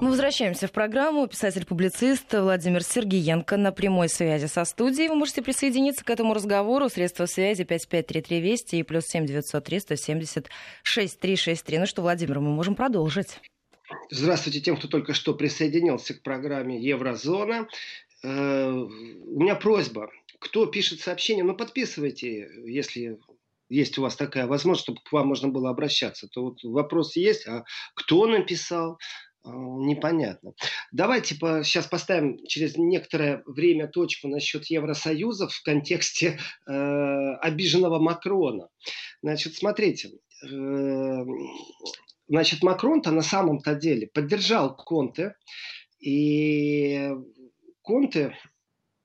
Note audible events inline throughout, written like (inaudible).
Мы возвращаемся в программу. Писатель-публицист Владимир Сергеенко на прямой связи со студией. Вы можете присоединиться к этому разговору. Средства связи 5533 Вести и плюс 7903 170 6363. Ну что, Владимир, мы можем продолжить. Здравствуйте тем, кто только что присоединился к программе Еврозона. Э, у меня просьба, кто пишет сообщение, ну подписывайте, если есть у вас такая возможность, чтобы к вам можно было обращаться, то вот вопрос есть, а кто написал, непонятно. Давайте по, сейчас поставим через некоторое время точку насчет Евросоюза в контексте э, обиженного Макрона. Значит, смотрите, э, значит, Макрон-то на самом-то деле поддержал Конте, и Конте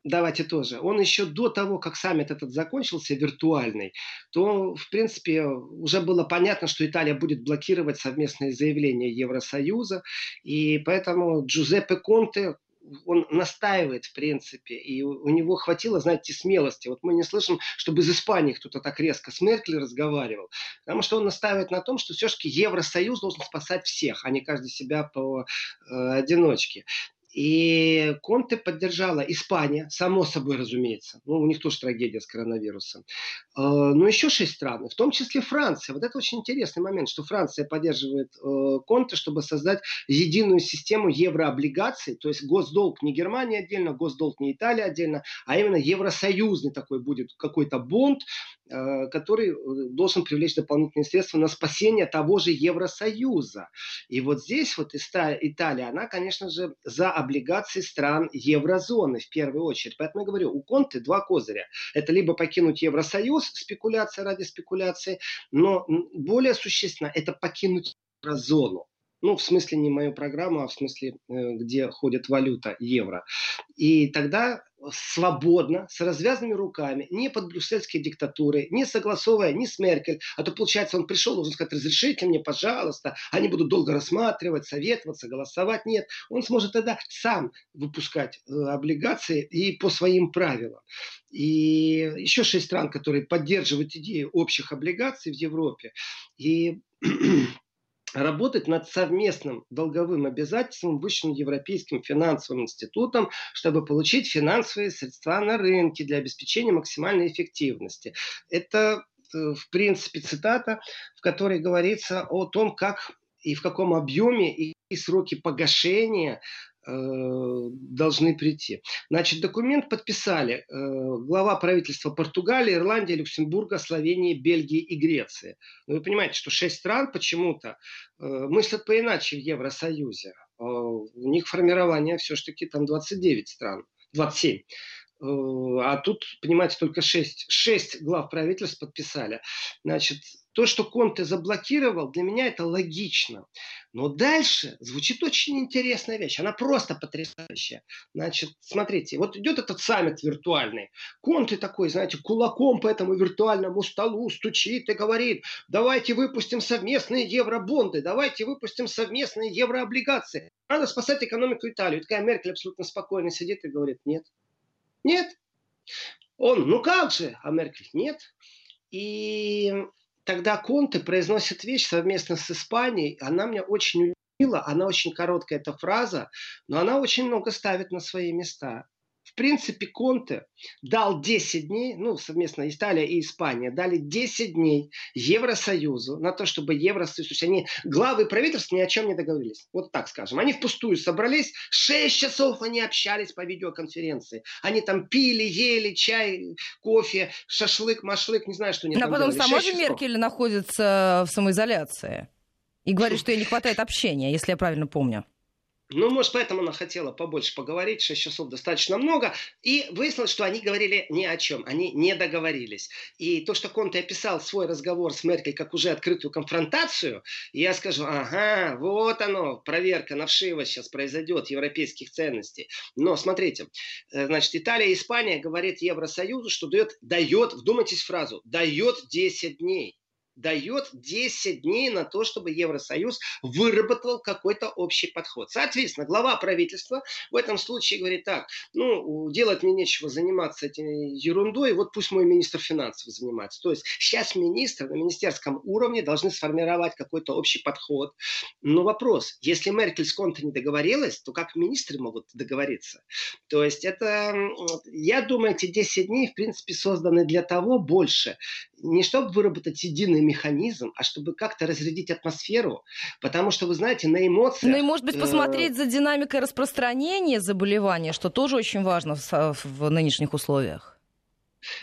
давайте тоже, он еще до того, как саммит этот закончился, виртуальный, то, в принципе, уже было понятно, что Италия будет блокировать совместные заявления Евросоюза, и поэтому Джузеппе Конте он настаивает, в принципе, и у него хватило, знаете, смелости. Вот мы не слышим, чтобы из Испании кто-то так резко с Меркель разговаривал, потому что он настаивает на том, что все-таки Евросоюз должен спасать всех, а не каждый себя по э, одиночке. И Конте поддержала Испания, само собой разумеется. Ну, у них тоже трагедия с коронавирусом. Э, но еще шесть стран, в том числе Франция. Вот это очень интересный момент, что Франция поддерживает э, Конте, чтобы создать единую систему еврооблигаций. То есть госдолг не Германия отдельно, госдолг не Италия отдельно, а именно евросоюзный такой будет какой-то бонд, э, который должен привлечь дополнительные средства на спасение того же Евросоюза. И вот здесь вот Италия, она, конечно же, за облигаций стран еврозоны в первую очередь. Поэтому я говорю, у Конты два козыря. Это либо покинуть Евросоюз, спекуляция ради спекуляции, но более существенно это покинуть еврозону. Ну, в смысле не мою программу, а в смысле, э, где ходит валюта, евро. И тогда свободно, с развязанными руками, не под брюссельской диктатурой, не согласовывая ни с Меркель. А то, получается, он пришел, должен сказать, разрешите мне, пожалуйста. Они будут долго рассматривать, советоваться, голосовать. Нет, он сможет тогда сам выпускать э, облигации и по своим правилам. И еще шесть стран, которые поддерживают идею общих облигаций в Европе. И работать над совместным долговым обязательством Высшим Европейским финансовым институтом, чтобы получить финансовые средства на рынке для обеспечения максимальной эффективности. Это, э, в принципе, цитата, в которой говорится о том, как и в каком объеме и сроки погашения должны прийти. Значит, документ подписали э, глава правительства Португалии, Ирландии, Люксембурга, Словении, Бельгии и Греции. Но вы понимаете, что шесть стран почему-то э, мыслят поиначе в Евросоюзе. У них формирование все-таки там 29 стран, 27. А тут, понимаете, только 6, 6 глав правительств подписали. Значит, то, что Конте заблокировал, для меня это логично. Но дальше звучит очень интересная вещь. Она просто потрясающая. Значит, смотрите, вот идет этот саммит виртуальный. Конте такой, знаете, кулаком по этому виртуальному столу стучит и говорит, давайте выпустим совместные евробонды, давайте выпустим совместные еврооблигации. Надо спасать экономику Италии. И такая Меркель абсолютно спокойно сидит и говорит, нет. Нет. Он, ну как же? А Меркель, нет. И тогда Конте произносит вещь совместно с Испанией. Она меня очень удивила. Она очень короткая, эта фраза, но она очень много ставит на свои места. В принципе, Конте дал 10 дней, ну, совместно Италия и Испания, дали 10 дней Евросоюзу на то, чтобы Евросоюз, то есть они, главы правительств ни о чем не договорились. Вот так скажем. Они впустую собрались, 6 часов они общались по видеоконференции. Они там пили, ели чай, кофе, шашлык, машлык, не знаю, что они Но там потом делали. сама же Меркель находится в самоизоляции. И говорит, что ей не хватает общения, если я правильно помню. Ну, может, поэтому она хотела побольше поговорить, 6 часов достаточно много. И выяснилось, что они говорили ни о чем, они не договорились. И то, что Конте описал свой разговор с Меркель как уже открытую конфронтацию, я скажу, ага, вот оно, проверка на вшиво сейчас произойдет европейских ценностей. Но смотрите, э, значит, Италия и Испания говорит Евросоюзу, что дает, дает, вдумайтесь в фразу, дает 10 дней. Дает 10 дней на то, чтобы Евросоюз выработал какой-то общий подход. Соответственно, глава правительства в этом случае говорит так, ну, делать мне нечего заниматься этой ерундой, вот пусть мой министр финансов занимается. То есть сейчас министры на министерском уровне должны сформировать какой-то общий подход. Но вопрос, если Меркель с Конте не договорилась, то как министры могут договориться? То есть это, я думаю, эти 10 дней, в принципе, созданы для того больше, не чтобы выработать единый механизм, а чтобы как-то разрядить атмосферу, потому что, вы знаете, на эмоциях... Ну и, может быть, э, посмотреть за динамикой распространения заболевания, что тоже очень важно в, в нынешних условиях.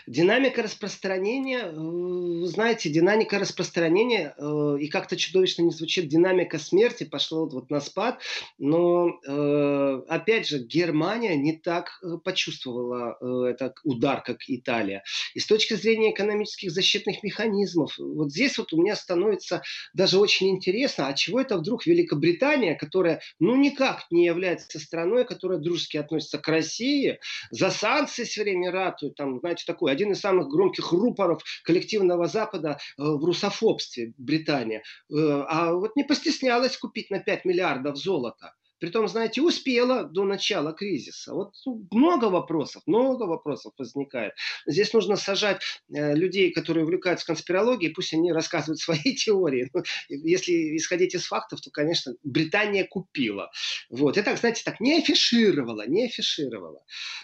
Динамика распространения, э, вы знаете, динамика распространения, э, и как-то чудовищно не звучит, динамика смерти пошла вот на спад, но, э, опять же, Германия не так почувствовала этот удар, как Италия. И с точки зрения экономических защитных механизмов, вот здесь вот у меня становится даже очень интересно, а чего это вдруг Великобритания, которая, ну, никак не является страной, которая дружески относится к России, за санкции все время ратует, там, знаете, такой, один из самых громких рупоров коллективного Запада э, в русофобстве Британия. Э, а вот не постеснялась купить на 5 миллиардов золота. Притом, знаете, успела до начала кризиса. Вот ну, много вопросов, много вопросов возникает. Здесь нужно сажать э, людей, которые увлекаются конспирологией, пусть они рассказывают (laughs) свои теории. Но ну, если исходить из фактов, то, конечно, Британия купила. Вот. И так, знаете, так не афишировала, не афишировала.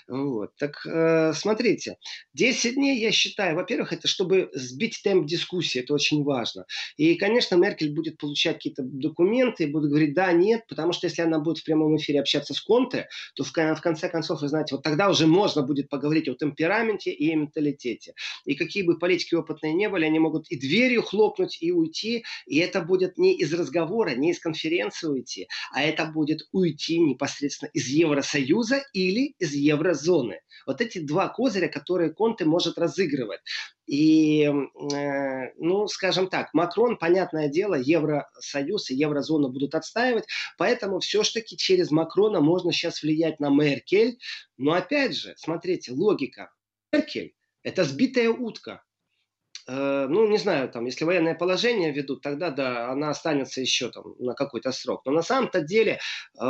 Вот. Так, э, смотрите, 10 дней, я считаю, во-первых, это чтобы сбить темп дискуссии, это очень важно. И, конечно, Меркель будет получать какие-то документы будет говорить да, нет, потому что если она будет в прямом эфире общаться с Конте, то в, в конце концов, вы знаете, вот тогда уже можно будет поговорить о темпераменте и о менталитете. И какие бы политики опытные не были, они могут и дверью хлопнуть, и уйти. И это будет не из разговора, не из конференции уйти, а это будет уйти непосредственно из Евросоюза или из еврозоны. Вот эти два козыря, которые Конте может разыгрывать. И, э, ну, скажем так, Макрон, понятное дело, Евросоюз и Еврозону будут отстаивать, поэтому все-таки через Макрона можно сейчас влиять на Меркель. Но опять же, смотрите, логика. Меркель – это сбитая утка. Э, ну, не знаю, там, если военное положение ведут, тогда, да, она останется еще там на какой-то срок. Но на самом-то деле, э,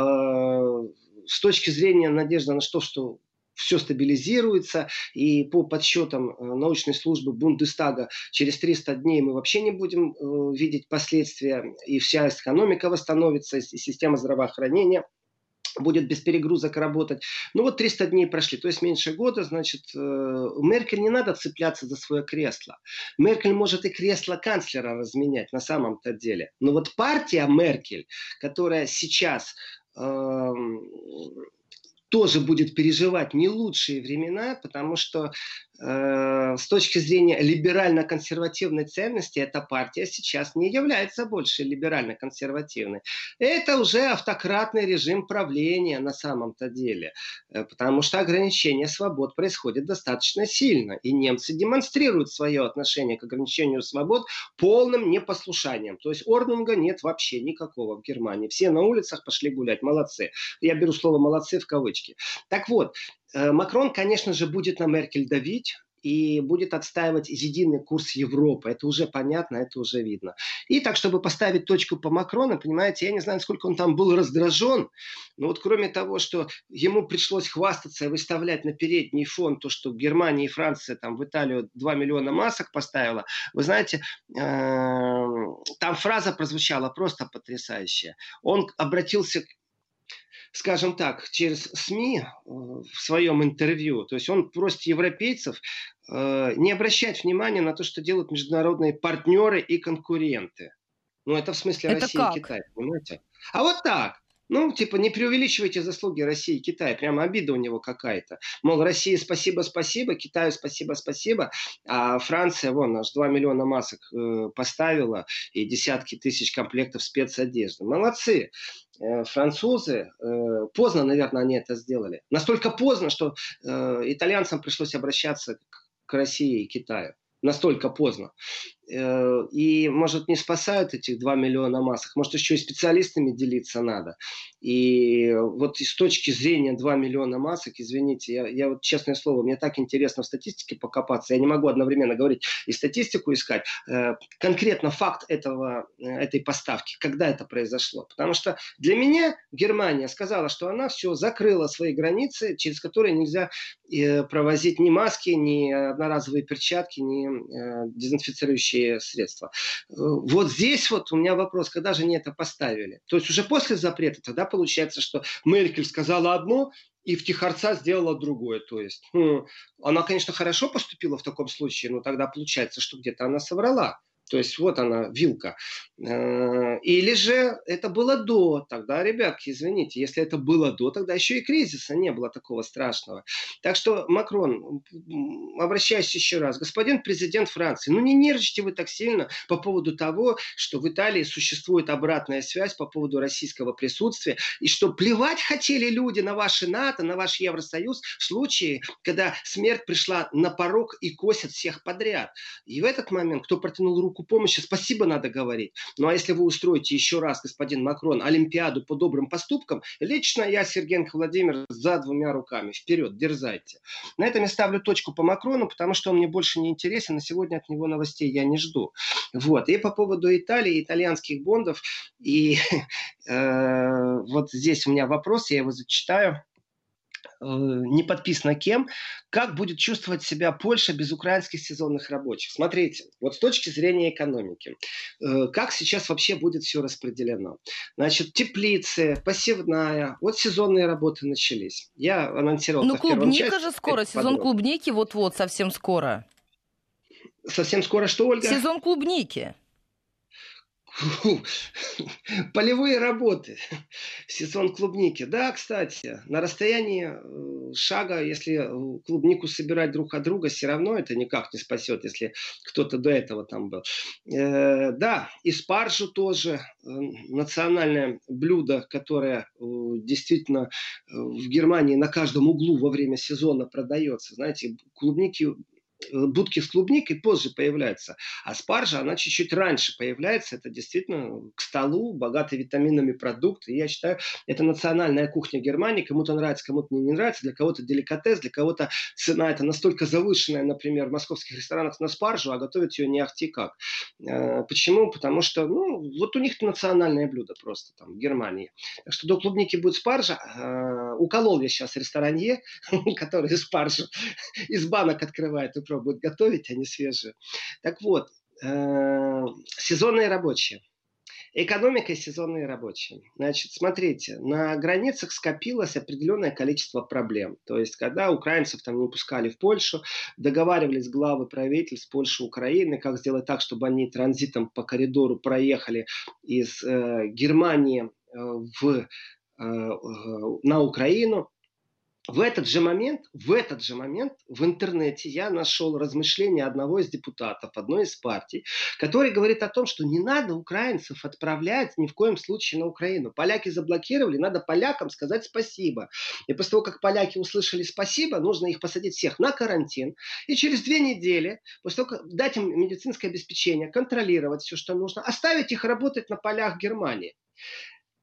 с точки зрения надежды на то, что все стабилизируется, и по подсчетам э, научной службы Бундестага через 300 дней мы вообще не будем э, видеть последствия, и вся экономика восстановится, и система здравоохранения будет без перегрузок работать. Ну вот 300 дней прошли, то есть меньше года, значит, э, Меркель не надо цепляться за свое кресло. Меркель может и кресло канцлера разменять на самом-то деле. Но вот партия Меркель, которая сейчас эм, тоже будет переживать не лучшие времена, потому что с точки зрения либерально-консервативной ценности эта партия сейчас не является больше либерально-консервативной. Это уже автократный режим правления на самом-то деле, э, потому что ограничение свобод происходит достаточно сильно, и немцы демонстрируют свое отношение к ограничению свобод полным непослушанием. То есть ордунга нет вообще никакого в Германии. Все на улицах пошли гулять, молодцы. Я беру слово молодцы в кавычки. Так вот, Э, Макрон, конечно же, будет на Меркель давить и будет отстаивать единый курс Европы. Это уже понятно, это уже видно. И так, чтобы поставить точку по Макрону, понимаете, я не знаю, сколько он там был раздражен, но вот кроме того, что ему пришлось хвастаться и выставлять на передний фон то, что Германия и Франция там в Италию 2 миллиона масок поставила, вы знаете, э, там фраза прозвучала просто потрясающая. Он обратился скажем так, через СМИ э, в своем интервью, то есть он просит европейцев э, не обращать внимания на то, что делают международные партнеры и конкуренты. Ну, это в смысле это России как? и Китая, понимаете? А вот так. Ну, типа, не преувеличивайте заслуги России и Китая. Прямо обида у него какая-то. Мол, России спасибо, спасибо, Китаю спасибо, спасибо. А Франция, вон, аж 2 миллиона масок э, поставила и десятки тысяч комплектов спецодежды. Молодцы. Э, французы, э, поздно, наверное, они это сделали. Настолько поздно, что э, итальянцам пришлось обращаться к России и Китаю настолько поздно. Э, и, может, не спасают этих 2 миллиона масок, может, еще и специалистами делиться надо. И вот с точки зрения 2 миллиона масок, извините, я, я вот, честное слово, мне так интересно в статистике покопаться, я не могу одновременно говорить и статистику искать, э, конкретно факт этого, э, этой поставки, когда это произошло. Потому что для меня Германия сказала, что она все закрыла свои границы, через которые нельзя провозить ни маски, ни одноразовые перчатки, ни дезинфицирующие рабочие средства. Вот здесь вот у меня вопрос, когда же они это поставили? То есть уже после запрета тогда получается, что Меркель сказала одно, и в Тихорца сделала другое. То есть, ну, она, конечно, хорошо поступила в таком случае, но тогда получается, что где-то она соврала. То есть вот она, вилка. Э, или же это было до. Тогда, ребятки, извините, если это было до, тогда еще и кризиса не было такого страшного. Так что, Макрон, обращаюсь еще раз. Господин президент Франции, ну не нервничайте вы так сильно по поводу того, что в Италии существует обратная связь по поводу российского присутствия, и что плевать хотели люди на ваши НАТО, на ваш Евросоюз в случае, когда смерть пришла на порог и косит всех подряд. И в этот момент, кто протянул руку руку помощи, спасибо надо говорить. Ну а если вы устроите еще раз, господин Макрон, Олимпиаду по добрым поступкам, лично я, Сергенко Владимир, за двумя руками. Вперед, дерзайте. На этом я ставлю точку по Макрону, потому что он мне больше не интересен, на сегодня от него новостей я не жду. Вот. И по поводу Италии, итальянских бондов, и (laughs) э, вот здесь у меня вопрос, я его зачитаю. Э, не подписано кем, как будет чувствовать себя Польша без украинских сезонных рабочих. Смотрите, вот с точки зрения экономики, э, как сейчас вообще будет все распределено. Значит, теплицы, посевная, вот сезонные работы начались. Я анонсировал Ну, клубника части, же скоро, сезон подробно. клубники вот-вот, совсем скоро. Совсем скоро что, Ольга? Сезон клубники. Полевые работы. Сезон клубники. Да, кстати, на расстоянии э, шага, если э, клубнику собирать друг от друга, все равно это никак не спасет, если кто-то до этого там был. Э, да, и спаржу тоже национальное блюдо, которое действительно в Германии на каждом углу во время сезона продается. Знаете, клубники Э, будки с клубникой позже появляются, а спаржа, она чуть-чуть раньше появляется. Это действительно к столу, богатый витаминами продукт. И я считаю, это национальная кухня Германии. Кому-то нравится, кому-то не нравится. Для кого-то деликатес, для кого-то цена это настолько завышенная, например, в московских ресторанах на спаржу, а готовить ее не ахти как. Э, почему? Потому что, ну, вот у них национальное блюдо просто там в Германии. Так что до клубники будет спаржа. Э, уколол я сейчас ресторанье, (laughs) который спаржу из банок открывает и пробуют готовить, они свежие. Так вот, э, сезонные рабочие. Экономика и сезонные рабочие. Значит, смотрите, на границах скопилось определенное количество проблем. То есть, когда украинцев там не пускали в Польшу, договаривались главы правительств Польши и Украины, как сделать так, чтобы они транзитом по коридору проехали из э, Германии э, в, э, на Украину. В этот же момент, в этот же момент в интернете я нашел размышления одного из депутатов одной из партий, который говорит о том, что не надо украинцев отправлять ни в коем случае на Украину. Поляки заблокировали, надо полякам сказать спасибо. И после того, как поляки услышали спасибо, нужно их посадить всех на карантин. И через две недели, после того, как дать им медицинское обеспечение, контролировать все, что нужно, оставить их работать на полях Германии.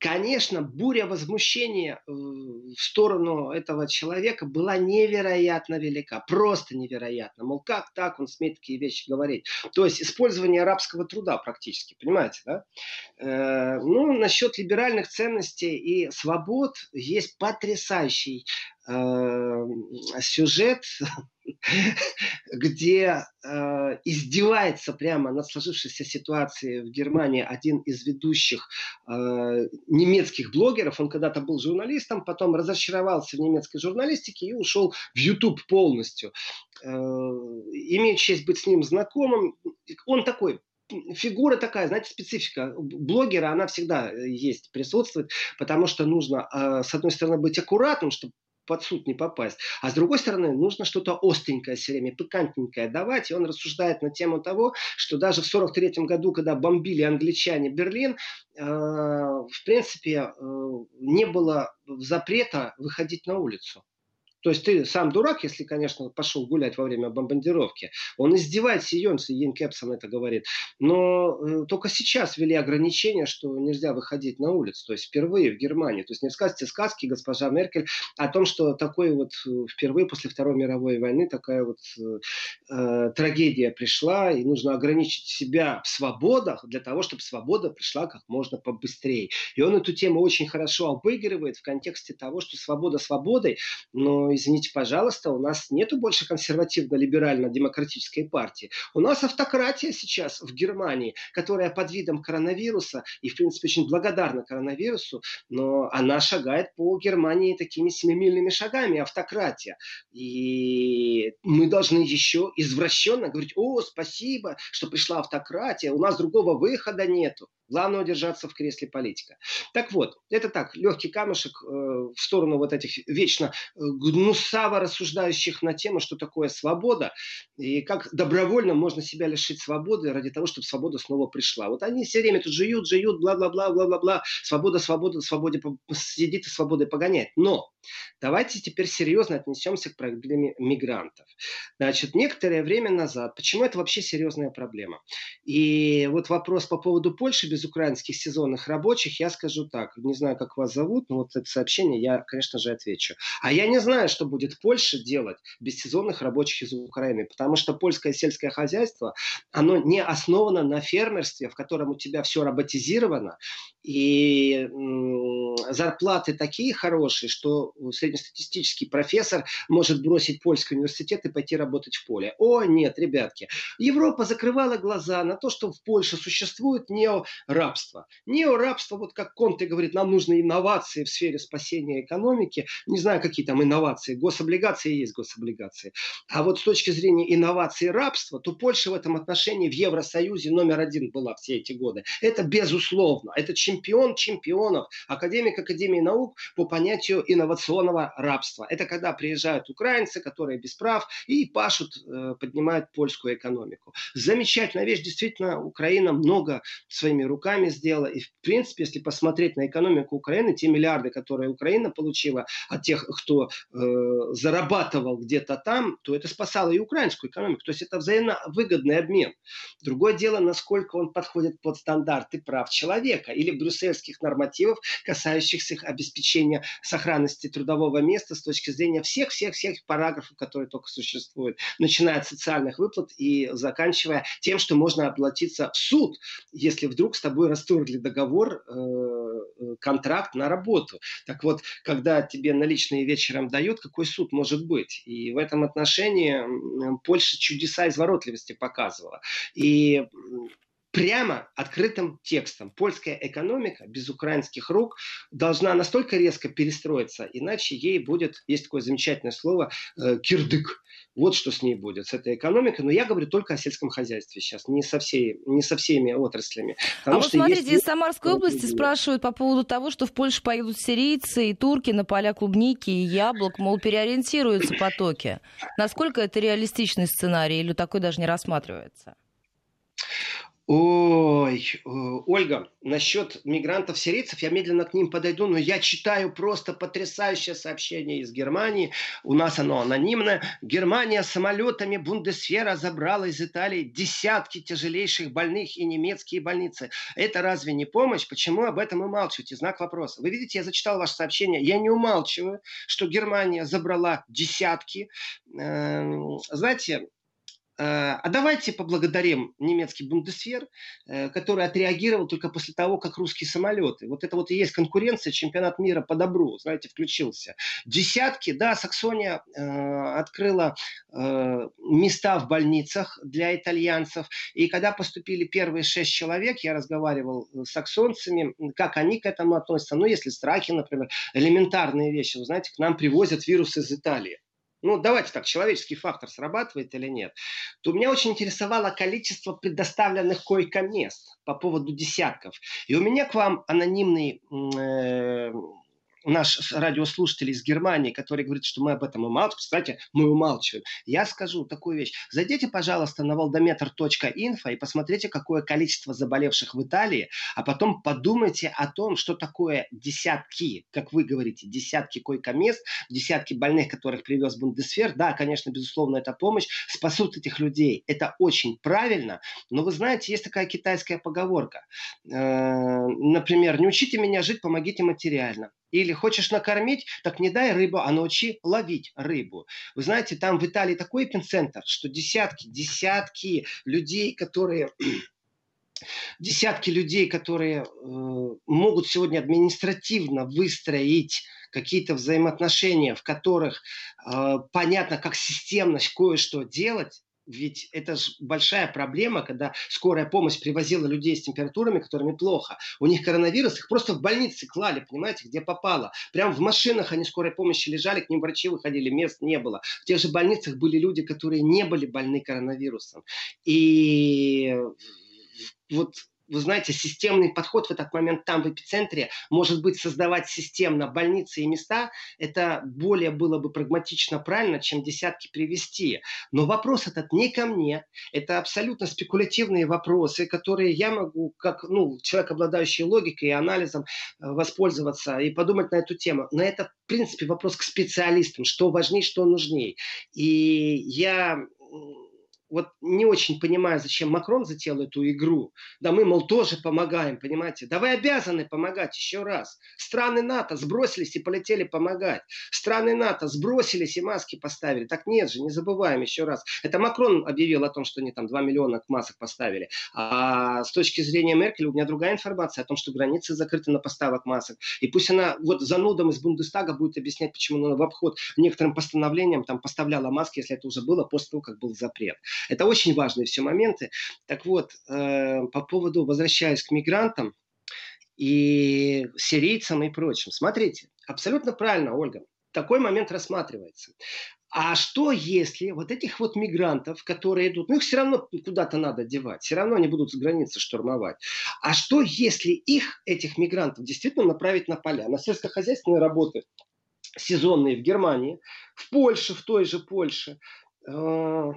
Конечно, буря возмущения э, в сторону этого человека была невероятно велика, просто невероятно. Мол, как так он смеет такие вещи говорить? То есть использование арабского труда практически, понимаете, да? Э, ну, насчет либеральных ценностей и свобод есть потрясающий сюжет (laughs) где э, издевается прямо над сложившейся ситуацией в Германии один из ведущих э, немецких блогеров. Он когда-то был журналистом, потом разочаровался в немецкой журналистике и ушел в YouTube полностью. Э, имею честь быть с ним знакомым. Он такой фигура такая, знаете, специфика блогера, она всегда есть, присутствует, потому что нужно, э, с одной стороны, быть аккуратным, чтобы под суд не попасть. А с другой стороны, нужно что-то остренькое все время, пикантненькое давать. И он рассуждает на тему того, что даже в 1943 году, когда бомбили англичане Берлин, э, в принципе, э, не было запрета выходить на улицу. То есть ты сам дурак, если, конечно, пошел гулять во время бомбардировки. Он издевается, Йонс, Йен Кепсон это говорит. Но э, только сейчас ввели ограничения, что нельзя выходить на улицу. То есть впервые в Германии. То есть не сказки сказки, госпожа Меркель, о том, что такое вот э, впервые после Второй мировой войны такая вот э, э, трагедия пришла, и нужно ограничить себя в свободах для того, чтобы свобода пришла как можно побыстрее. И он эту тему очень хорошо обыгрывает в контексте того, что свобода свободой, но извините, пожалуйста, у нас нету больше консервативно-либерально-демократической партии. У нас автократия сейчас в Германии, которая под видом коронавируса и, в принципе, очень благодарна коронавирусу, но она шагает по Германии такими семимильными шагами, автократия. И мы должны еще извращенно говорить, о, спасибо, что пришла автократия, у нас другого выхода нету. Главное удержаться в кресле политика. Так вот, это так, легкий камушек э, в сторону вот этих вечно э, гнусаво рассуждающих на тему, что такое свобода, и как добровольно можно себя лишить свободы ради того, чтобы свобода снова пришла. Вот они все время тут жуют, жуют, бла-бла-бла, бла-бла-бла, свобода, свобода, свободе сидит и свободой погоняет. Но давайте теперь серьезно отнесемся к проблеме мигрантов. Значит, некоторое время назад, почему это вообще серьезная проблема? И вот вопрос по поводу Польши без без украинских сезонных рабочих, я скажу так, не знаю, как вас зовут, но вот это сообщение я, конечно же, отвечу. А я не знаю, что будет Польша делать без сезонных рабочих из Украины, потому что польское сельское хозяйство, оно не основано на фермерстве, в котором у тебя все роботизировано, и зарплаты такие хорошие, что среднестатистический профессор может бросить польский университет и пойти работать в поле. О, нет, ребятки. Европа закрывала глаза на то, что в Польше существует неорабство. Неорабство, вот как Конте говорит, нам нужны инновации в сфере спасения экономики. Не знаю, какие там инновации. Гособлигации есть гособлигации. А вот с точки зрения инноваций рабства, то Польша в этом отношении в Евросоюзе номер один была все эти годы. Это безусловно. Это чемпион чемпионов, академик Академии наук по понятию инновационного рабства. Это когда приезжают украинцы, которые без прав, и пашут, э, поднимают польскую экономику. Замечательная вещь. Действительно, Украина много своими руками сделала. И, в принципе, если посмотреть на экономику Украины, те миллиарды, которые Украина получила от тех, кто э, зарабатывал где-то там, то это спасало и украинскую экономику. То есть это взаимовыгодный обмен. Другое дело, насколько он подходит под стандарты прав человека или брюссельских нормативов, касающихся обеспечения сохранности трудового места с точки зрения всех-всех-всех параграфов, которые только существуют, начиная от социальных выплат и заканчивая тем, что можно обратиться в суд, если вдруг с тобой расторгли договор, э, э, контракт на работу. Так вот, когда тебе наличные вечером дают, какой суд может быть? И в этом отношении Польша чудеса изворотливости показывала. И прямо открытым текстом. Польская экономика без украинских рук должна настолько резко перестроиться, иначе ей будет, есть такое замечательное слово, э, кирдык. Вот что с ней будет, с этой экономикой. Но я говорю только о сельском хозяйстве сейчас, не со, всей, не со всеми отраслями. А вот смотрите, есть... из Самарской области спрашивают по поводу того, что в Польшу поедут сирийцы и турки на поля клубники и яблок, мол, переориентируются потоки. Насколько это реалистичный сценарий или такой даже не рассматривается? Ой, э, Ольга, насчет мигрантов-сирийцев, я медленно к ним подойду, но я читаю просто потрясающее сообщение из Германии. У нас оно анонимное. Германия самолетами Бундесфера забрала из Италии десятки тяжелейших больных и немецкие больницы. Это разве не помощь? Почему об этом умалчиваете? Знак вопроса. Вы видите, я зачитал ваше сообщение. Я не умалчиваю, что Германия забрала десятки. Эм, знаете, а давайте поблагодарим немецкий Бундесвер, э, который отреагировал только после того, как русские самолеты. Вот это вот и есть конкуренция, чемпионат мира по добру, знаете, включился. Десятки, да, Саксония э, открыла э, места в больницах для итальянцев. И когда поступили первые шесть человек, я разговаривал с саксонцами, как они к этому относятся. Ну, если страхи, например, элементарные вещи. Вы знаете, к нам привозят вирус из Италии ну давайте так, человеческий фактор срабатывает или нет, то меня очень интересовало количество предоставленных койко-мест по поводу десятков. И у меня к вам анонимный э, наш радиослушатель из Германии, который говорит, что мы об этом умалчиваем, кстати, мы умалчиваем. Я скажу такую вещь. Зайдите, пожалуйста, на valdometer.info и посмотрите, какое количество заболевших в Италии, а потом подумайте о том, что такое десятки, как вы говорите, десятки койко-мест, десятки больных, которых привез Бундесвер. Да, конечно, безусловно, это помощь. Спасут этих людей. Это очень правильно. Но вы знаете, есть такая китайская поговорка. Э, например, не учите меня жить, помогите материально. Или хочешь накормить, так не дай рыбу, а научи ловить рыбу. Вы знаете, там в Италии такой эпицентр, что десятки, десятки людей, которые (clears throat) десятки людей, которые э, могут сегодня административно выстроить какие-то взаимоотношения, в которых э, понятно, как системно кое-что делать, ведь это же большая проблема, когда скорая помощь привозила людей с температурами, которыми плохо. У них коронавирус, их просто в больнице клали, понимаете, где попало. Прям в машинах они скорой помощи лежали, к ним врачи выходили, мест не было. В тех же больницах были люди, которые не были больны коронавирусом. И вот вы знаете, системный подход в этот момент там, в эпицентре, может быть, создавать системно больницы и места, это более было бы прагматично правильно, чем десятки привести. Но вопрос этот не ко мне, это абсолютно спекулятивные вопросы, которые я могу, как ну, человек, обладающий логикой и анализом, э, воспользоваться и подумать на эту тему. Но это, в принципе, вопрос к специалистам, что важнее, что нужнее. И я вот не очень понимаю, зачем Макрон затеял эту игру. Да мы, мол, тоже помогаем, понимаете? Да вы обязаны помогать еще раз. Страны НАТО сбросились и полетели помогать. Страны НАТО сбросились и маски поставили. Так нет же, не забываем еще раз. Это Макрон объявил о том, что они там 2 миллиона масок поставили. А с точки зрения Меркель у меня другая информация о том, что границы закрыты на поставок масок. И пусть она вот занудом из Бундестага будет объяснять, почему она в обход некоторым постановлениям там поставляла маски, если это уже было после того, как был запрет. Это очень важные все моменты. Так вот, э, по поводу, возвращаясь к мигрантам и сирийцам и прочим. Смотрите, абсолютно правильно, Ольга. Такой момент рассматривается. А что если вот этих вот мигрантов, которые идут, ну их все равно куда-то надо девать, все равно они будут с границы штурмовать. А что если их, этих мигрантов, действительно направить на поля, на сельскохозяйственные работы, сезонные в Германии, в Польше, в той же Польше, э,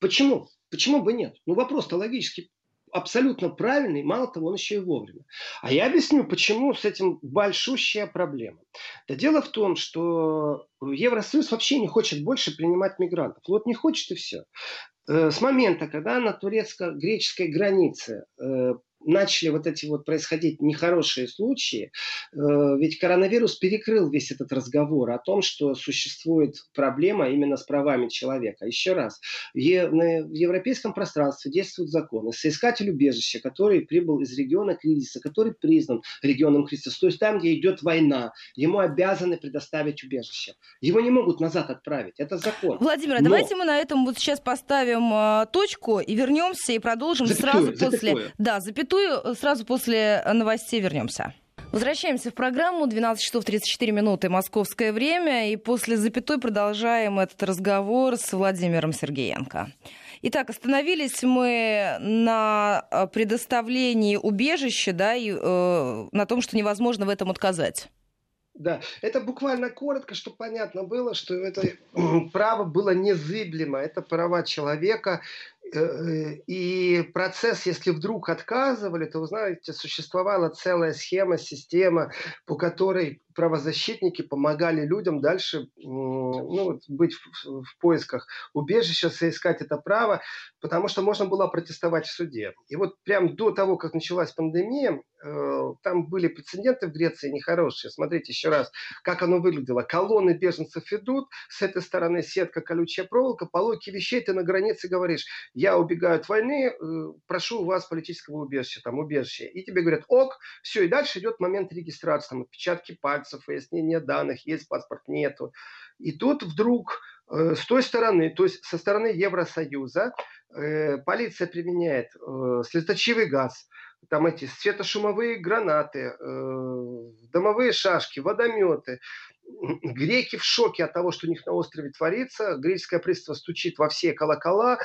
Почему? Почему бы нет? Ну, вопрос-то логически абсолютно правильный, мало того, он еще и вовремя. А я объясню, почему с этим большущая проблема. Да дело в том, что Евросоюз вообще не хочет больше принимать мигрантов. Вот не хочет и все. Э, с момента, когда на турецко-греческой границе э, начали вот эти вот происходить нехорошие случаи, э, ведь коронавирус перекрыл весь этот разговор о том, что существует проблема именно с правами человека. Еще раз, в европейском пространстве действуют законы. Соискатель убежища, который прибыл из региона кризиса, который признан регионом кризиса, то есть там, где идет война, ему обязаны предоставить убежище. Его не могут назад отправить. Это закон. Владимир, а Но... давайте мы на этом вот сейчас поставим э, точку и вернемся и продолжим запятую, сразу запятую. после... Да, запятую запятую. Сразу после новостей вернемся. Возвращаемся в программу. 12 часов 34 минуты московское время. И после запятой продолжаем этот разговор с Владимиром Сергеенко. Итак, остановились мы на э, предоставлении убежища, да, и э, на том, что невозможно в этом отказать. Да, это буквально коротко, чтобы понятно было, что это право было незыблемо, это права человека, Э, э, и процесс, если вдруг отказывали, то, вы знаете, существовала целая схема, система, по которой правозащитники помогали людям дальше ну, быть в, в поисках убежища, соискать это право, потому что можно было протестовать в суде. И вот прям до того, как началась пандемия, э, там были прецеденты в Греции нехорошие. Смотрите еще раз, как оно выглядело. Колонны беженцев идут, с этой стороны сетка, колючая проволока, по вещей ты на границе говоришь, я убегаю от войны, э, прошу у вас политического убежища, там, убежища. И тебе говорят, ок, все, и дальше идет момент регистрации, там, отпечатки пальцев, пальцев, выяснение данных, есть паспорт, нету. И тут вдруг э, с той стороны, то есть со стороны Евросоюза, э, полиция применяет э, слезоточивый газ, там эти светошумовые гранаты, э, домовые шашки, водометы. Греки в шоке от того, что у них на острове творится. Греческое правительство стучит во все колокола.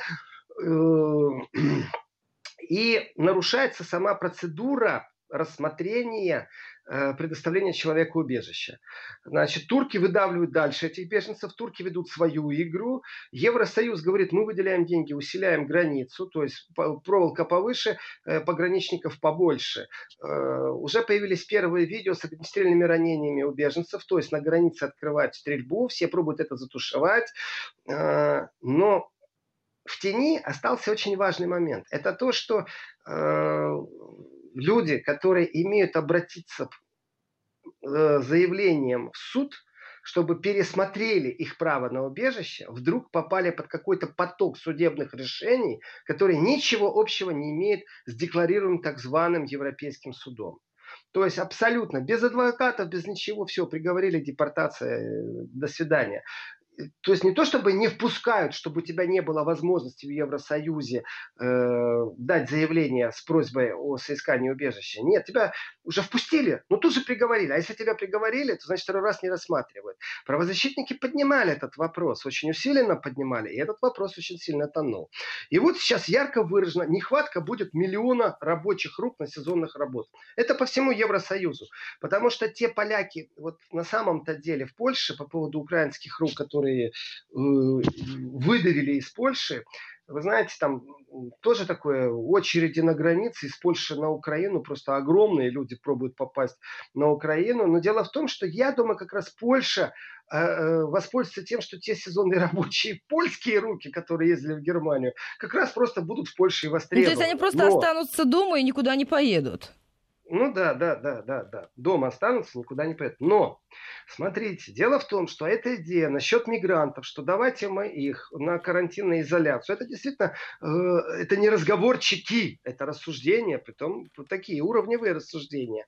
И нарушается сама процедура рассмотрения предоставления человеку убежища. Значит, турки выдавливают дальше этих беженцев, турки ведут свою игру. Евросоюз говорит, мы выделяем деньги, усиляем границу, то есть проволока повыше, э, пограничников побольше. Э, уже появились первые видео с огнестрельными ранениями у беженцев, то есть на границе открывают стрельбу, все пробуют это затушевать. Но в тени остался очень важный момент. Это то, что э, люди, которые имеют обратиться э, заявлением в суд, чтобы пересмотрели их право на убежище, вдруг попали под какой-то поток судебных решений, которые ничего общего не имеют с декларируемым так званым Европейским судом. То есть абсолютно без адвокатов, без ничего, все, приговорили депортация, э, до свидания то есть не то чтобы не впускают, чтобы у тебя не было возможности в Евросоюзе э, дать заявление с просьбой о соискании убежища. Нет, тебя уже впустили, но тут же приговорили. А если тебя приговорили, то значит второй раз не рассматривают. Правозащитники поднимали этот вопрос, очень усиленно поднимали, и этот вопрос очень сильно тонул. И вот сейчас ярко выражена нехватка будет миллиона рабочих рук на сезонных работах. Это по всему Евросоюзу. Потому что те поляки, вот на самом-то деле в Польше по поводу украинских рук, которые э, выдавили из Польши, вы знаете, там тоже такое очереди на границе из Польши на Украину, просто огромные люди пробуют попасть на Украину. Но дело в том, что я думаю, как раз Польша э, э, воспользуется тем, что те сезонные (laughs) рабочие польские руки, которые ездили в Германию, как раз просто будут в Польше и востребованы. Ну, то есть они просто Но... останутся дома и никуда не поедут? Ну да, да, да, да, да. Дома останутся, никуда не поедут. Но, смотрите, дело в том, что эта идея насчет мигрантов, что давайте мы их на карантинную изоляцию, это действительно, э, это не разговорчики, это рассуждения, притом такие уровневые рассуждения.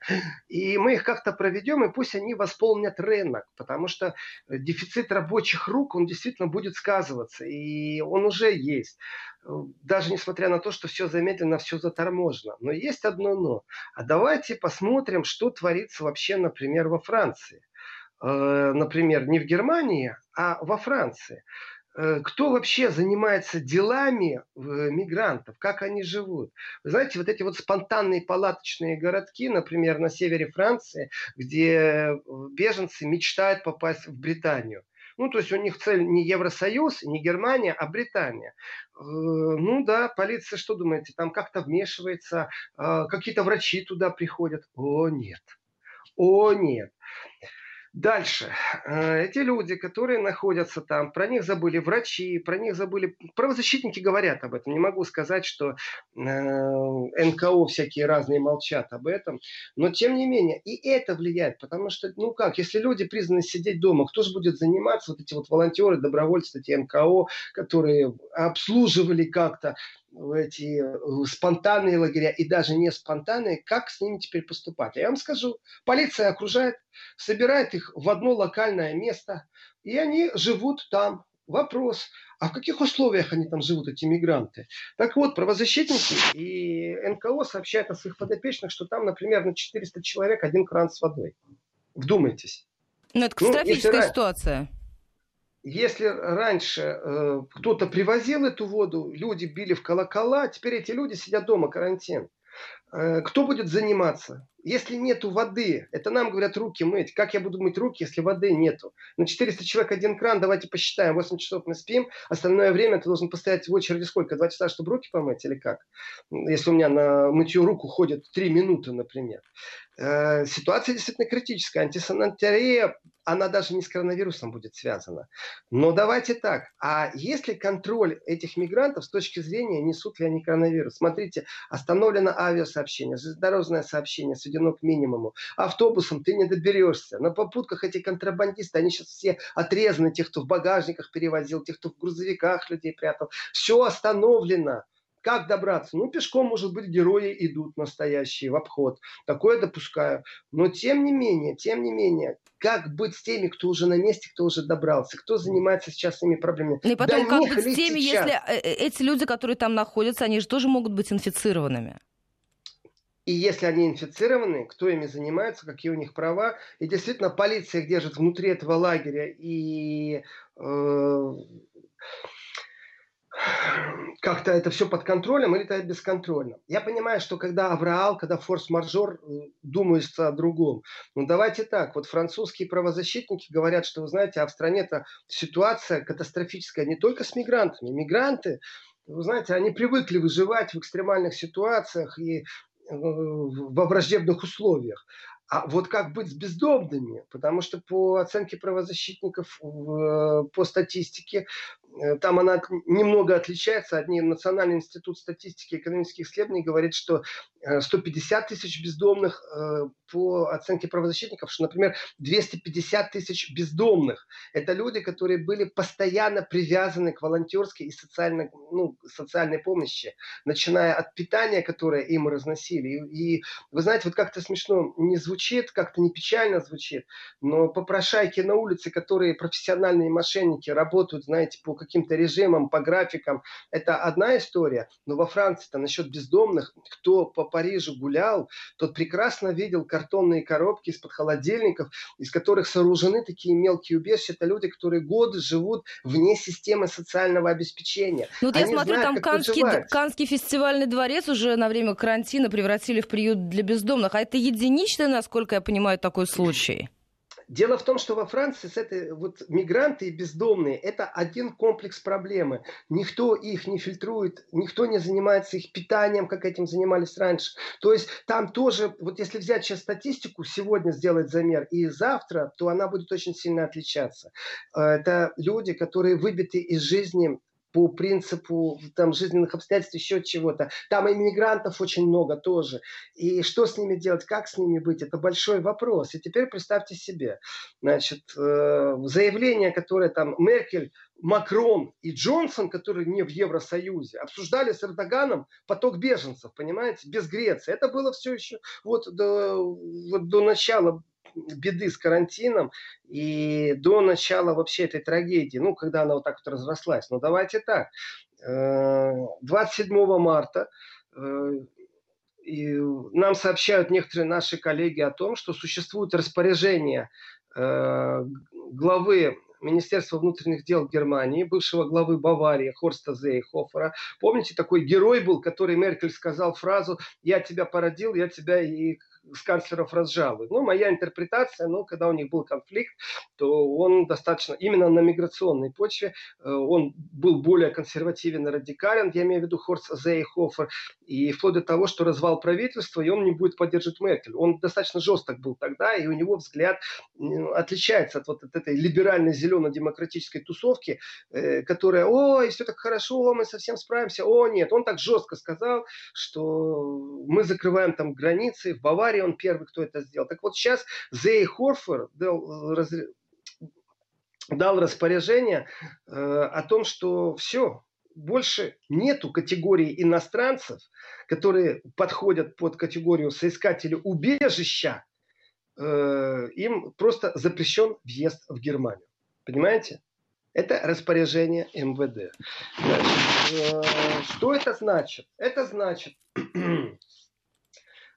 И мы их как-то проведем, и пусть они восполнят рынок, потому что дефицит рабочих рук, он действительно будет сказываться, и он уже есть даже несмотря на то, что все замедленно, все заторможено. Но есть одно но. А давайте посмотрим, что творится вообще, например, во Франции. Э, например, не в Германии, а во Франции. Э, кто вообще занимается делами э, мигрантов, как они живут. Вы знаете, вот эти вот спонтанные палаточные городки, например, на севере Франции, где беженцы мечтают попасть в Британию – ну, то есть у них цель не Евросоюз, не Германия, а Британия. Э, ну да, полиция, что думаете, там как-то вмешивается, э, какие-то врачи туда приходят. О, нет. О, нет. Дальше. Э, эти люди, которые находятся там, про них забыли врачи, про них забыли... Правозащитники говорят об этом. Не могу сказать, что э, НКО всякие разные молчат об этом. Но тем не менее, и это влияет. Потому что, ну как, если люди признаны сидеть дома, кто же будет заниматься, вот эти вот волонтеры, добровольцы, эти НКО, которые обслуживали как-то эти э, спонтанные лагеря и даже не спонтанные, как с ними теперь поступать? А я вам скажу, полиция окружает, собирает их в одно локальное место, и они живут там. Вопрос, а в каких условиях они там живут, эти мигранты? Так вот, правозащитники и НКО сообщают о своих подопечных, что там, например, на 400 человек один кран с водой. Вдумайтесь. Ну, это катастрофическая ну, ситуация если раньше э, кто-то привозил эту воду, люди били в колокола, теперь эти люди сидят дома, карантин. Э, кто будет заниматься? Если нету воды, это нам говорят руки мыть. Как я буду мыть руки, если воды нету? На 400 человек один кран, давайте посчитаем. 8 часов мы спим, остальное время ты должен постоять в очереди сколько? Два часа, чтобы руки помыть или как? Если у меня на мытью руку ходит 3 минуты, например. Э, ситуация действительно критическая. Антисанитария, она даже не с коронавирусом будет связана. Но давайте так. А есть ли контроль этих мигрантов с точки зрения, несут ли они коронавирус? Смотрите, остановлено авиасообщение, железнодорожное сообщение сведено к минимуму. Автобусом ты не доберешься. На попутках эти контрабандисты, они сейчас все отрезаны. Тех, кто в багажниках перевозил, тех, кто в грузовиках людей прятал. Все остановлено. Как добраться? Ну, пешком, может быть, герои идут настоящие в обход. Такое допускаю. Но тем не менее, тем не менее, как быть с теми, кто уже на месте, кто уже добрался, кто занимается сейчас этими проблемами? Ну и потом, До как быть с теми, сейчас? если э, э, эти люди, которые там находятся, они же тоже могут быть инфицированными? И если они инфицированы, кто ими занимается, какие у них права. И действительно, полиция их держит внутри этого лагеря. И э, как-то это все под контролем или это бесконтрольно. Я понимаю, что когда авраал, когда форс-мажор, э, думается о другом. Ну давайте так, вот французские правозащитники говорят, что, вы знаете, а в стране-то ситуация катастрофическая не только с мигрантами. Мигранты, вы знаете, они привыкли выживать в экстремальных ситуациях и во враждебных условиях. А вот как быть с бездомными? Потому что по оценке правозащитников, э, по статистике, Э, там она немного отличается. Одни Национальный институт статистики и экономических исследований говорит, что 150 э, тысяч бездомных э, по оценке правозащитников, что, например, 250 тысяч бездомных. Это люди, которые были постоянно привязаны к волонтерской и социальной, ну, социальной помощи, начиная от питания, которое им разносили. И, и вы знаете, вот как-то смешно не звучит, как-то не печально звучит, но попрошайки на улице, которые профессиональные мошенники, работают, знаете, по каким-то режимам, по графикам, это одна история. Но во Франции-то насчет бездомных, кто по Парижу гулял, тот прекрасно видел картонные коробки из-под холодильников, из которых сооружены такие мелкие убежища. Это люди, которые годы живут вне системы социального обеспечения. Ну вот Они я смотрю, знают, там Канский, Канский фестивальный дворец уже на время карантина превратили в приют для бездомных. А это единичный, насколько я понимаю, такой случай? Дело в том, что во Франции с этой, вот, мигранты и бездомные – это один комплекс проблемы. Никто их не фильтрует, никто не занимается их питанием, как этим занимались раньше. То есть там тоже, вот если взять сейчас статистику, сегодня сделать замер и завтра, то она будет очень сильно отличаться. Э, это люди, которые выбиты из жизни по принципу там, жизненных обстоятельств, еще чего-то. Там иммигрантов очень много тоже. И что с ними делать, как с ними быть, это большой вопрос. И теперь представьте себе, значит, э, заявление, которое там Меркель Макрон и Джонсон, которые не в Евросоюзе, обсуждали с Эрдоганом поток беженцев, понимаете, без Греции. Это было все еще вот до, вот до начала беды с карантином и до начала вообще этой трагедии, ну, когда она вот так вот разрослась. Но давайте так. 27 э, марта э, нам сообщают некоторые наши коллеги о том, что существует распоряжение э, главы Министерства внутренних дел Германии, бывшего главы Баварии Хорста Зейхофера. Помните, такой герой был, который Меркель сказал фразу «Я тебя породил, я тебя и с канцлеров разжалуют. Ну, моя интерпретация, ну, когда у них был конфликт, то он достаточно, именно на миграционной почве, э, он был более консервативен и радикален, я имею в виду Хорст Зейхофер, и вплоть до того, что развал правительства, и он не будет поддерживать Меркель. Он достаточно жесток был тогда, и у него взгляд отличается от вот от этой либеральной зелено-демократической тусовки, э, которая, ой, все так хорошо, мы совсем справимся. О, нет, он так жестко сказал, что мы закрываем там границы в Баварии, Баварии он первый, кто это сделал. Так вот сейчас Зей Хорфер дал, раз, дал распоряжение э, о том, что все, больше нету категории иностранцев, которые подходят под категорию соискателя убежища, э, им просто запрещен въезд в Германию. Понимаете? Это распоряжение МВД. Значит, э, что это значит? Это значит, (clears throat)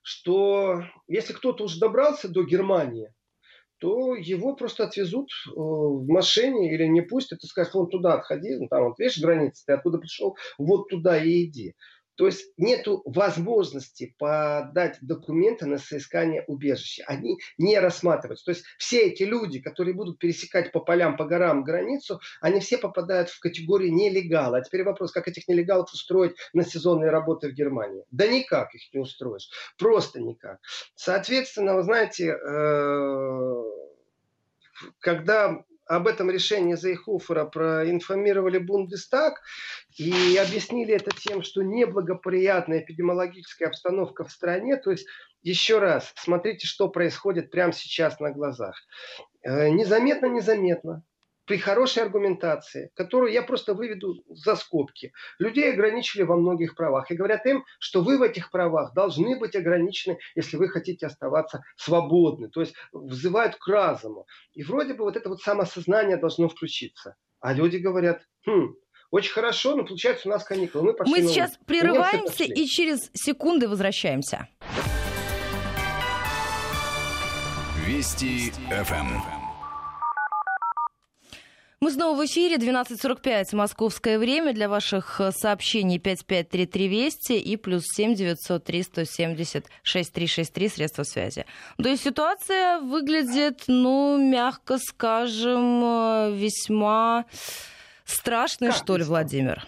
что если кто-то уже добрался до Германии, то его просто отвезут э, в машине или не пустят и скажут, вон туда отходи, там вот видишь границы, ты оттуда пришел, вот туда и иди. То есть нет возможности подать документы на соискание убежища. Они не рассматриваются. То есть все эти люди, которые будут пересекать по полям, по горам границу, они все попадают в категорию нелегала. А теперь вопрос, как этих нелегалов устроить на сезонные работы в Германии? Да никак их не устроишь. Просто никак. Соответственно, вы знаете, э, когда об этом решении Зейхофера проинформировали Бундестаг и объяснили это тем, что неблагоприятная эпидемиологическая обстановка в стране. То есть, еще раз, смотрите, что происходит прямо сейчас на глазах. Э, незаметно-незаметно при хорошей аргументации, которую я просто выведу за скобки, людей ограничили во многих правах. И говорят им, что вы в этих правах должны быть ограничены, если вы хотите оставаться свободны. То есть взывают к разуму. И вроде бы вот это вот самосознание должно включиться. А люди говорят, хм, очень хорошо, но получается у нас каникулы. Мы, пошли Мы сейчас прерываемся и через секунды возвращаемся. Вести ФМ. Мы снова в эфире, 12.45 московское время. Для ваших э, сообщений 5533 Вести и плюс 7 903 170 6363 средства связи. То есть ситуация выглядит, ну, мягко скажем, э, весьма страшной, что ли, Владимир?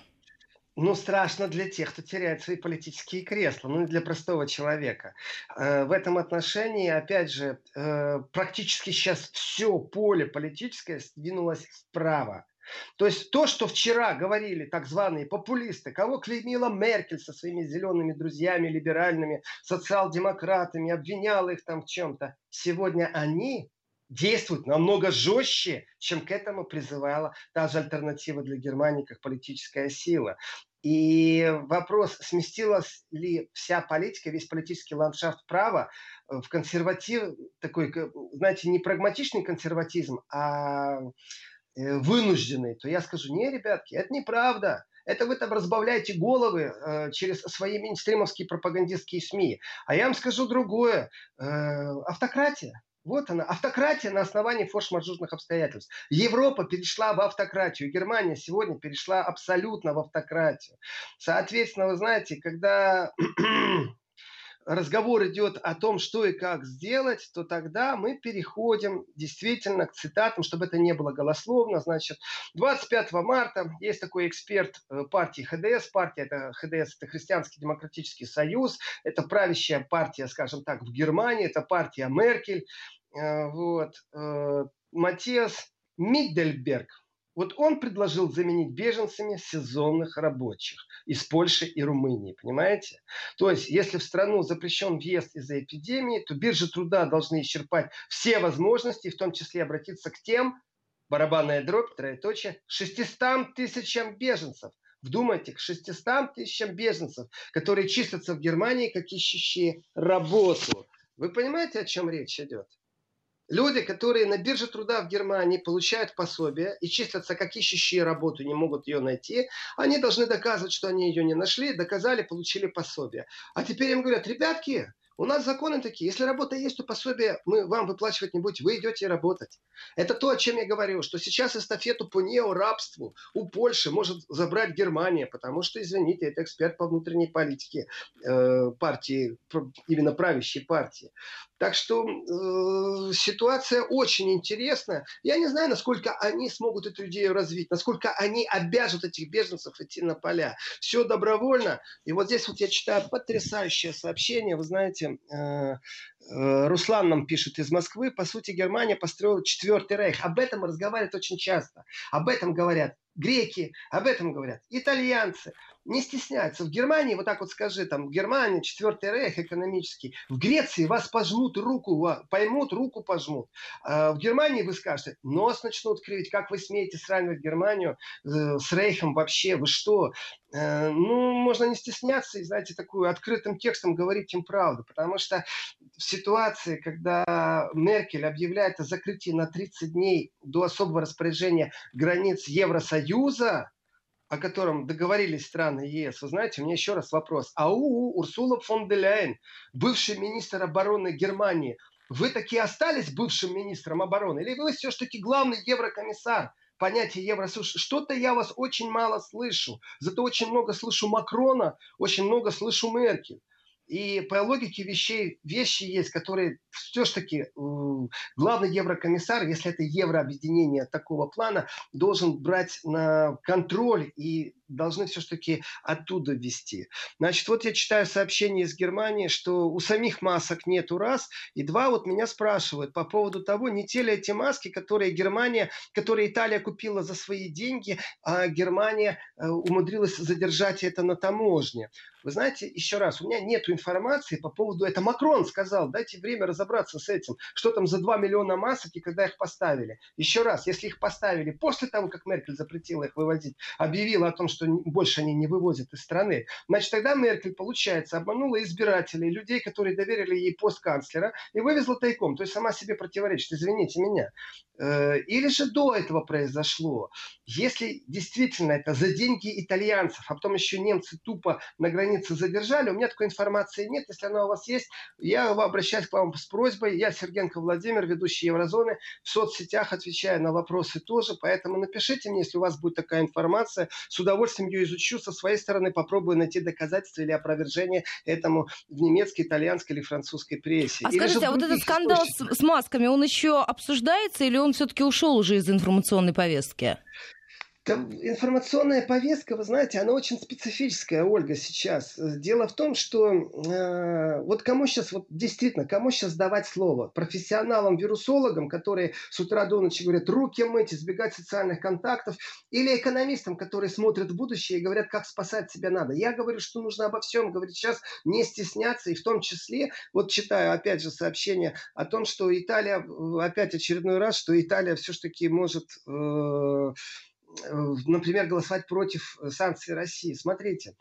Ну, страшно для тех, кто теряет свои политические кресла, ну и для простого человека. Э, в этом отношении, опять же, э, практически сейчас все поле политическое сдвинулось вправо. То есть то, что вчера говорили так званые популисты, кого клеймила Меркель со своими зелеными друзьями, либеральными, социал-демократами, обвиняла их там в чем-то, сегодня они действует намного жестче, чем к этому призывала та же альтернатива для Германии как политическая сила. И вопрос, сместилась ли вся политика, весь политический ландшафт права в консерватив, такой, знаете, не прагматичный консерватизм, а э, вынужденный, то я скажу, не, ребятки, это неправда. Это вы там разбавляете головы э, через свои мейнстримовские пропагандистские СМИ. А я вам скажу другое. Э, автократия. Вот она, автократия на основании форс-мажорных обстоятельств. Европа перешла в автократию, Германия сегодня перешла абсолютно в автократию. Соответственно, вы знаете, когда (clears throat) разговор идет о том, что и как сделать, то тогда мы переходим действительно к цитатам, чтобы это не было голословно. Значит, 25 марта есть такой эксперт э, партии ХДС. Партия это ХДС, это Христианский демократический союз. Это правящая партия, скажем так, в Германии. Это партия Меркель. Э, вот. Э, Матиас Миддельберг, вот он предложил заменить беженцами сезонных рабочих из Польши и Румынии, понимаете? То есть, если в страну запрещен въезд из-за эпидемии, то биржи труда должны исчерпать все возможности, в том числе обратиться к тем, барабанная дробь, троеточие, 600 тысячам беженцев. Вдумайте, к 600 тысячам беженцев, которые числятся в Германии как ищущие работу. Вы понимаете, о чем речь идет? Люди, которые на бирже труда в Германии получают пособие и числятся как ищущие работу, не могут ее найти, они должны доказывать, что они ее не нашли, доказали, получили пособие. А теперь им говорят, ребятки, у нас законы такие. Если работа есть, то пособие мы вам выплачивать не будем. Вы идете работать. Это то, о чем я говорю, что сейчас эстафету по неорабству у Польши может забрать Германия, потому что, извините, это эксперт по внутренней политике э, партии, именно правящей партии. Так что э, ситуация очень интересная. Я не знаю, насколько они смогут эту идею развить, насколько они обяжут этих беженцев идти на поля. Все добровольно. И вот здесь вот я читаю потрясающее сообщение. Вы знаете, э, э, Руслан нам пишет из Москвы. По сути, Германия построила четвертый рейх. Об этом разговаривают очень часто. Об этом говорят греки, об этом говорят итальянцы не стесняются. В Германии, вот так вот скажи, там, в Германии четвертый рейх экономический. В Греции вас пожмут руку, поймут, руку пожмут. А в Германии вы скажете, нос начнут кривить. Как вы смеете сравнивать Германию э, с рейхом вообще? Вы что? Э, ну, можно не стесняться и, знаете, такую открытым текстом говорить им правду. Потому что в ситуации, когда Меркель объявляет о закрытии на 30 дней до особого распоряжения границ Евросоюза, о котором договорились страны ЕС, вы знаете, у меня еще раз вопрос. АУ Урсула фон де Ляйен, бывший министр обороны Германии, вы таки остались бывшим министром обороны? Или вы все-таки главный еврокомиссар? понятие Евросоюз. Что-то я вас очень мало слышу. Зато очень много слышу Макрона, очень много слышу Меркель. И по логике вещей, вещи есть, которые все-таки главный еврокомиссар, если это еврообъединение такого плана, должен брать на контроль и должны все-таки оттуда вести. Значит, вот я читаю сообщение из Германии, что у самих масок нету раз, и два вот меня спрашивают по поводу того, не те ли эти маски, которые Германия, которые Италия купила за свои деньги, а Германия э, умудрилась задержать это на таможне. Вы знаете, еще раз, у меня нет информации по поводу... Это Макрон сказал, дайте время разобраться с этим. Что там за 2 миллиона масок и когда их поставили. Еще раз, если их поставили после того, как Меркель запретила их вывозить, объявила о том, что что больше они не вывозят из страны. Значит, тогда Меркель, получается, обманула избирателей, людей, которые доверили ей пост канцлера, и вывезла тайком. То есть сама себе противоречит, извините меня. Э, или же до этого произошло. Если действительно это за деньги итальянцев, а потом еще немцы тупо на границе задержали, у меня такой информации нет. Если она у вас есть, я обращаюсь к вам с просьбой. Я Сергенко Владимир, ведущий Еврозоны. В соцсетях отвечаю на вопросы тоже. Поэтому напишите мне, если у вас будет такая информация. С удовольствием ее изучу. Со своей стороны попробую найти доказательства или опровержение этому в немецкой, итальянской или французской прессе. А или скажите, а вот этот скандал с, с масками, он еще обсуждается или он все-таки ушел уже из информационной повестки? Там информационная повестка, вы знаете, она очень специфическая, Ольга, сейчас. Дело в том, что э, вот кому сейчас, вот действительно, кому сейчас давать слово? Профессионалам-вирусологам, которые с утра до ночи говорят, руки мыть, избегать социальных контактов, или экономистам, которые смотрят в будущее и говорят, как спасать себя надо. Я говорю, что нужно обо всем говорить сейчас, не стесняться, и в том числе, вот читаю опять же сообщение о том, что Италия, опять очередной раз, что Италия все-таки может... Э, например, голосовать против э, санкций России. Смотрите,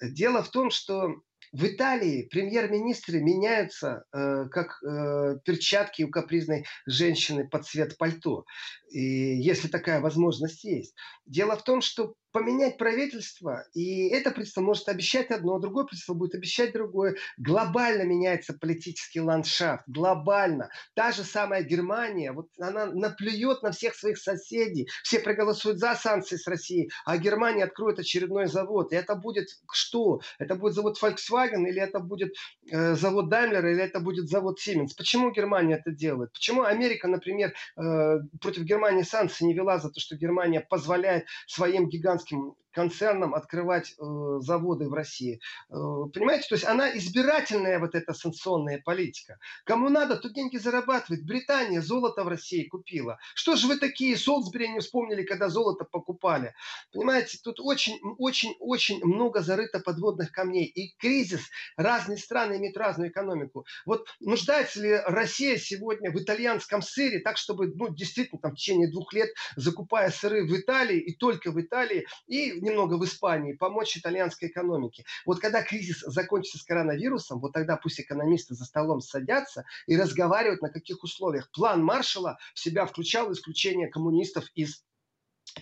дело в том, что в Италии премьер-министры меняются, э, как э, перчатки у капризной женщины под цвет пальто, и если такая возможность есть. Дело в том, что поменять правительство, и это правительство может обещать одно, а другое правительство будет обещать другое. Глобально меняется политический ландшафт, глобально. Та же самая Германия, вот она наплюет на всех своих соседей, все проголосуют за санкции с Россией, а Германия откроет очередной завод. И это будет что? Это будет завод Volkswagen, или это будет э, завод Daimler, или это будет завод Siemens. Почему Германия это делает? Почему Америка, например, э, против Германии санкции не вела за то, что Германия позволяет своим гигантским can концернам открывать э, заводы в России. Э, понимаете, то есть она избирательная вот эта санкционная политика. Кому надо, то деньги зарабатывает. Британия золото в России купила. Что же вы такие Солсбери не вспомнили, когда золото покупали? Понимаете, тут очень, очень, очень много зарыто подводных камней. И кризис, разные страны имеют разную экономику. Вот нуждается ли Россия сегодня в итальянском сыре, так чтобы, ну, действительно, там, в течение двух лет, закупая сыры в Италии и только в Италии, и немного в Испании, помочь итальянской экономике. Вот когда кризис закончится с коронавирусом, вот тогда пусть экономисты за столом садятся и разговаривают, на каких условиях. План Маршала в себя включал исключение коммунистов из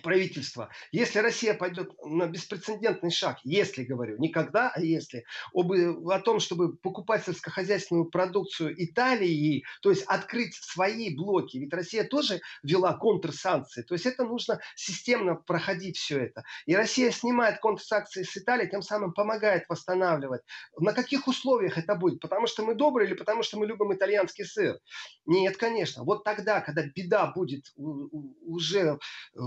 правительства. Если Россия пойдет на беспрецедентный шаг, если, говорю, никогда, а если, об, о том, чтобы покупать сельскохозяйственную продукцию Италии, то есть открыть свои блоки, ведь Россия тоже вела контрсанкции, то есть это нужно системно проходить все это. И Россия снимает контрсанкции с Италии, тем самым помогает восстанавливать. На каких условиях это будет? Потому что мы добрые или потому что мы любим итальянский сыр? Нет, конечно. Вот тогда, когда беда будет уже э,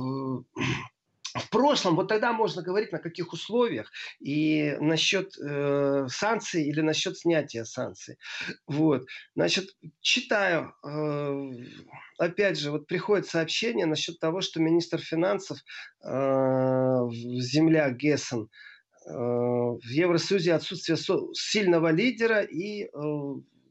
в прошлом, вот тогда можно говорить, на каких условиях и насчет э, санкций или насчет снятия санкций. Вот. Значит, читаю, э, опять же, вот приходит сообщение насчет того, что министр финансов э, земля Гессен э, в Евросоюзе отсутствие сильного лидера и э,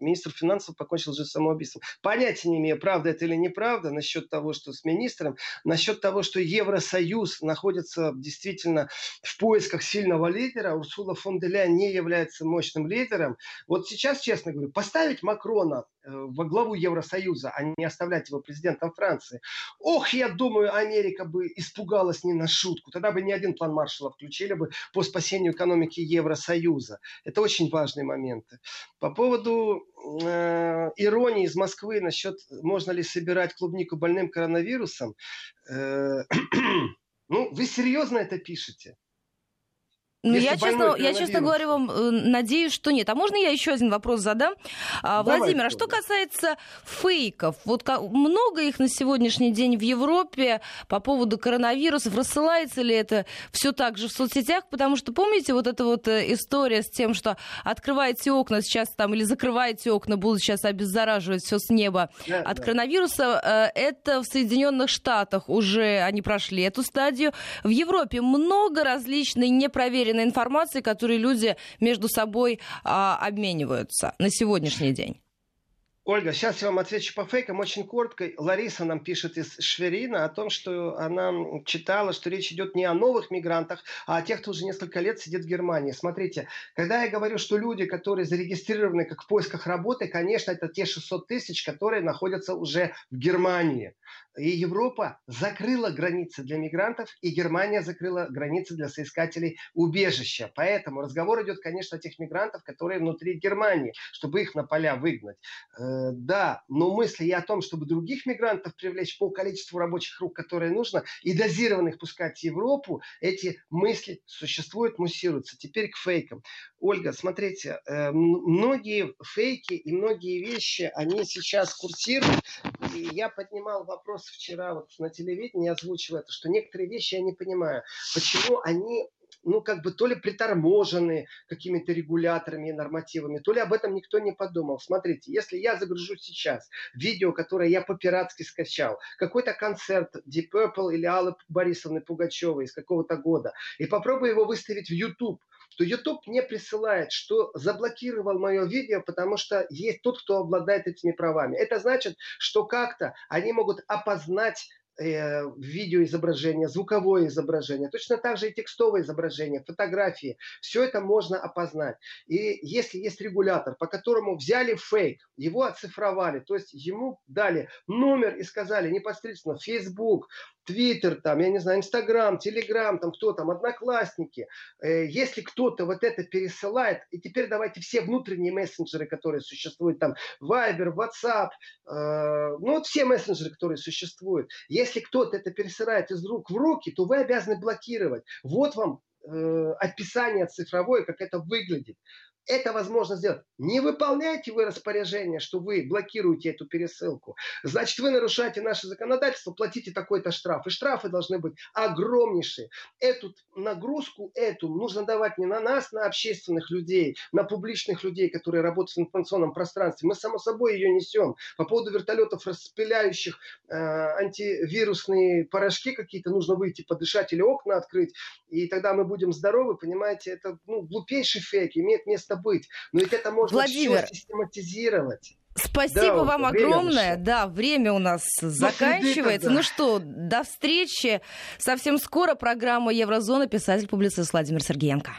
министр финансов покончил жизнь самоубийством. Понятия не имею, правда это или неправда насчет того, что с министром, насчет того, что Евросоюз находится действительно в поисках сильного лидера, Урсула фон де Ляйен не является мощным лидером. Вот сейчас, честно говорю, поставить Макрона Э, во главу Евросоюза, а не оставлять его президентом Франции. Ох, я думаю, Америка бы испугалась не на шутку. Тогда бы ни один план Маршалла включили бы по спасению экономики Евросоюза. Это очень важные моменты. По поводу иронии из Москвы насчет, можно ли собирать клубнику больным коронавирусом. Э, (clears throat) ну, вы серьезно это пишете? Ну, я честно, я, честно говоря, вам э, надеюсь, что нет. А можно я еще один вопрос задам? А, Давай, Владимир, а что касается фейков, вот как, много их на сегодняшний день в Европе по поводу коронавирусов, рассылается ли это все так же в соцсетях? Потому что, помните, вот эта вот э, история с тем, что открываете окна сейчас там или закрываете окна, будут сейчас обеззараживать все с неба да, от да. коронавируса, э, это в Соединенных Штатах уже они прошли эту стадию. В Европе много различной непроверенной проверенной информации, которые люди между собой а, обмениваются на сегодняшний день? Ольга, сейчас я вам отвечу по фейкам очень коротко. Лариса нам пишет из Шверина о том, что она читала, что речь идет не о новых мигрантах, а о тех, кто уже несколько лет сидит в Германии. Смотрите, когда я говорю, что люди, которые зарегистрированы как в поисках работы, конечно, это те 600 тысяч, которые находятся уже в Германии. И Европа закрыла границы для мигрантов, и Германия закрыла границы для соискателей убежища. Поэтому разговор идет, конечно, о тех мигрантах, которые внутри Германии, чтобы их на поля выгнать. Э, да, но мысли о том, чтобы других мигрантов привлечь по количеству рабочих рук, которые нужно, и дозированных пускать в Европу, эти мысли существуют, муссируются. Теперь к фейкам. Ольга, смотрите, э, многие фейки и многие вещи, они сейчас курсируют. И я поднимал вопрос вчера вот на телевидении, озвучил это, что некоторые вещи я не понимаю. Почему они ну, как бы то ли приторможены какими-то регуляторами и нормативами, то ли об этом никто не подумал. Смотрите, если я загружу сейчас видео, которое я по-пиратски скачал, какой-то концерт Deep Purple или Аллы Борисовны Пугачевой из какого-то года, и попробую его выставить в YouTube, то YouTube не присылает, что заблокировал мое видео, потому что есть тот, кто обладает этими правами. Это значит, что как-то они могут опознать видеоизображение, звуковое изображение, точно так же и текстовое изображение, фотографии. Все это можно опознать. И если есть регулятор, по которому взяли фейк, его оцифровали, то есть ему дали номер и сказали непосредственно Facebook, Твиттер, там, я не знаю, Инстаграм, Телеграм, там кто там, Одноклассники. Э, если кто-то вот это пересылает, и теперь давайте все внутренние мессенджеры, которые существуют, там, Viber, WhatsApp, э, ну вот все мессенджеры, которые существуют, если кто-то это пересылает из рук в руки, то вы обязаны блокировать. Вот вам э, описание цифровое, как это выглядит это возможно сделать. Не выполняете вы распоряжение, что вы блокируете эту пересылку, значит, вы нарушаете наше законодательство, платите такой-то штраф. И штрафы должны быть огромнейшие. Эту нагрузку, эту нужно давать не на нас, на общественных людей, на публичных людей, которые работают в информационном пространстве. Мы, само собой, ее несем. По поводу вертолетов, распыляющих э, антивирусные порошки какие-то, нужно выйти подышать или окна открыть, и тогда мы будем здоровы, понимаете, это ну, глупейший фейк, имеет место быть. Но ведь это можно Владимир, все систематизировать. Спасибо да, вам огромное. Время да, время у нас до заканчивается. Ну что, до встречи. Совсем скоро программа Еврозона писатель-публицист Владимир Сергеенко.